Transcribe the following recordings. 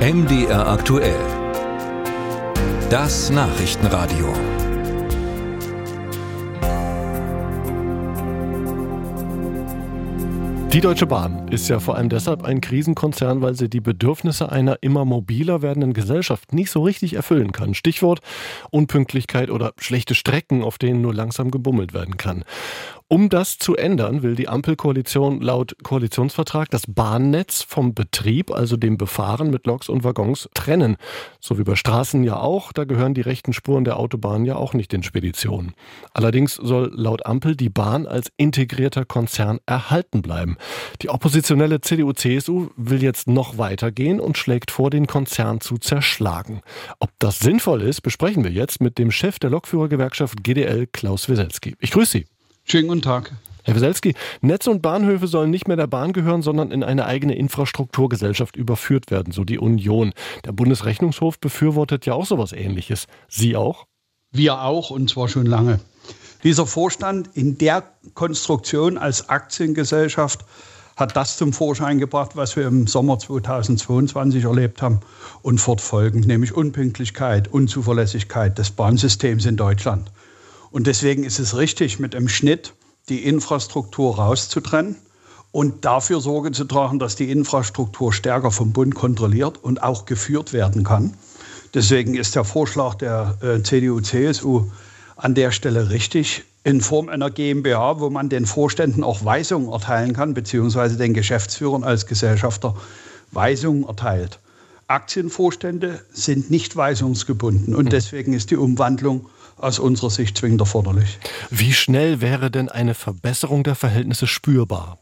MDR aktuell. Das Nachrichtenradio. Die Deutsche Bahn ist ja vor allem deshalb ein Krisenkonzern, weil sie die Bedürfnisse einer immer mobiler werdenden Gesellschaft nicht so richtig erfüllen kann. Stichwort Unpünktlichkeit oder schlechte Strecken, auf denen nur langsam gebummelt werden kann. Um das zu ändern, will die Ampelkoalition laut Koalitionsvertrag das Bahnnetz vom Betrieb, also dem Befahren mit Loks und Waggons, trennen. So wie bei Straßen ja auch, da gehören die rechten Spuren der Autobahn ja auch nicht den Speditionen. Allerdings soll laut Ampel die Bahn als integrierter Konzern erhalten bleiben. Die oppositionelle CDU-CSU will jetzt noch weitergehen und schlägt vor, den Konzern zu zerschlagen. Ob das sinnvoll ist, besprechen wir jetzt mit dem Chef der Lokführergewerkschaft GDL, Klaus Wieselski. Ich grüße Sie. Schönen guten Tag. Herr Weselski, Netze und Bahnhöfe sollen nicht mehr der Bahn gehören, sondern in eine eigene Infrastrukturgesellschaft überführt werden, so die Union. Der Bundesrechnungshof befürwortet ja auch sowas ähnliches. Sie auch? Wir auch, und zwar schon lange. Dieser Vorstand in der Konstruktion als Aktiengesellschaft hat das zum Vorschein gebracht, was wir im Sommer 2022 erlebt haben und fortfolgend, nämlich Unpünktlichkeit, Unzuverlässigkeit des Bahnsystems in Deutschland. Und deswegen ist es richtig, mit einem Schnitt die Infrastruktur rauszutrennen und dafür Sorge zu tragen, dass die Infrastruktur stärker vom Bund kontrolliert und auch geführt werden kann. Deswegen ist der Vorschlag der äh, CDU-CSU an der Stelle richtig in Form einer GmbH, wo man den Vorständen auch Weisungen erteilen kann, beziehungsweise den Geschäftsführern als Gesellschafter Weisungen erteilt. Aktienvorstände sind nicht weisungsgebunden und hm. deswegen ist die Umwandlung aus unserer Sicht zwingend erforderlich. Wie schnell wäre denn eine Verbesserung der Verhältnisse spürbar?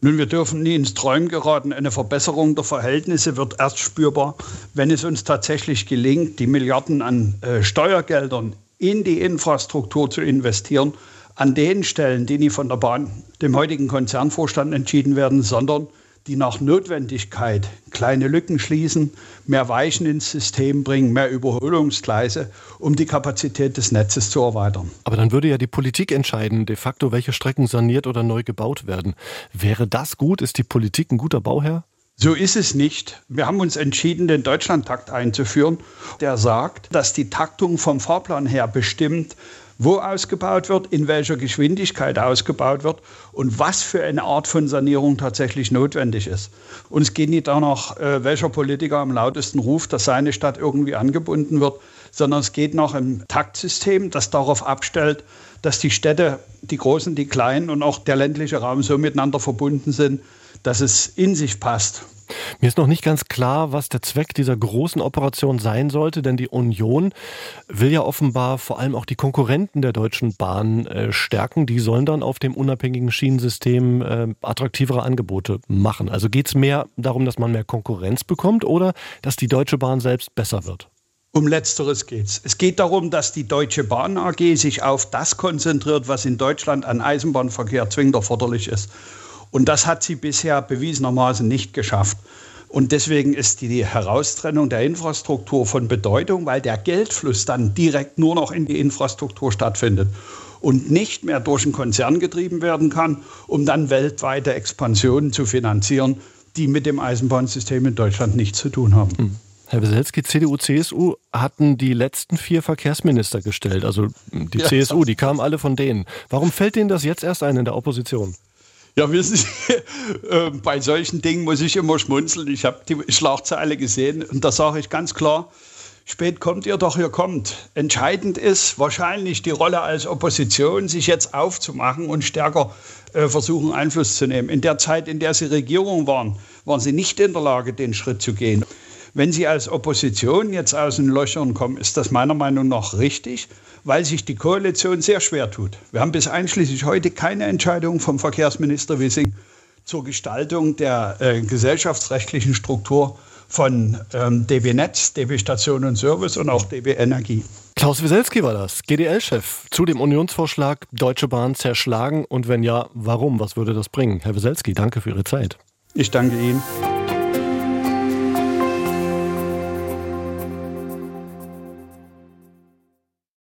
Nun, wir dürfen nie ins Träumen geraten. Eine Verbesserung der Verhältnisse wird erst spürbar, wenn es uns tatsächlich gelingt, die Milliarden an äh, Steuergeldern in die Infrastruktur zu investieren, an den Stellen, die nicht von der Bahn, dem heutigen Konzernvorstand entschieden werden, sondern die nach Notwendigkeit kleine Lücken schließen, mehr Weichen ins System bringen, mehr Überholungsgleise, um die Kapazität des Netzes zu erweitern. Aber dann würde ja die Politik entscheiden, de facto, welche Strecken saniert oder neu gebaut werden. Wäre das gut? Ist die Politik ein guter Bauherr? So ist es nicht. Wir haben uns entschieden, den Deutschlandtakt einzuführen, der sagt, dass die Taktung vom Fahrplan her bestimmt, wo ausgebaut wird, in welcher Geschwindigkeit ausgebaut wird und was für eine Art von Sanierung tatsächlich notwendig ist. Und es geht nicht danach, äh, welcher Politiker am lautesten ruft, dass seine Stadt irgendwie angebunden wird, sondern es geht nach einem Taktsystem, das darauf abstellt, dass die Städte, die großen, die kleinen und auch der ländliche Raum so miteinander verbunden sind, dass es in sich passt. Mir ist noch nicht ganz klar, was der Zweck dieser großen Operation sein sollte, denn die Union will ja offenbar vor allem auch die Konkurrenten der Deutschen Bahn äh, stärken. Die sollen dann auf dem unabhängigen Schienensystem äh, attraktivere Angebote machen. Also geht es mehr darum, dass man mehr Konkurrenz bekommt oder dass die Deutsche Bahn selbst besser wird? Um letzteres geht's. Es geht darum, dass die Deutsche Bahn AG sich auf das konzentriert, was in Deutschland an Eisenbahnverkehr zwingend erforderlich ist. Und das hat sie bisher bewiesenermaßen nicht geschafft. Und deswegen ist die Heraustrennung der Infrastruktur von Bedeutung, weil der Geldfluss dann direkt nur noch in die Infrastruktur stattfindet und nicht mehr durch einen Konzern getrieben werden kann, um dann weltweite Expansionen zu finanzieren, die mit dem Eisenbahnsystem in Deutschland nichts zu tun haben. Hm. Herr Weselski, CDU, CSU hatten die letzten vier Verkehrsminister gestellt, also die ja, CSU, die kamen alle von denen. Warum fällt Ihnen das jetzt erst ein in der Opposition? Ja, wissen Sie, äh, bei solchen Dingen muss ich immer schmunzeln. Ich habe die Schlagzeile gesehen und da sage ich ganz klar, spät kommt ihr doch, ihr kommt. Entscheidend ist wahrscheinlich die Rolle als Opposition, sich jetzt aufzumachen und stärker äh, versuchen, Einfluss zu nehmen. In der Zeit, in der Sie Regierung waren, waren Sie nicht in der Lage, den Schritt zu gehen. Wenn Sie als Opposition jetzt aus den Löchern kommen, ist das meiner Meinung nach richtig weil sich die Koalition sehr schwer tut. Wir haben bis einschließlich heute keine Entscheidung vom Verkehrsminister Wissing zur Gestaltung der äh, gesellschaftsrechtlichen Struktur von ähm, DB Netz, DB Station und Service und auch DB Energie. Klaus Wieselski war das, GDL-Chef, zu dem Unionsvorschlag Deutsche Bahn zerschlagen und wenn ja, warum? Was würde das bringen? Herr Wieselski, danke für Ihre Zeit. Ich danke Ihnen.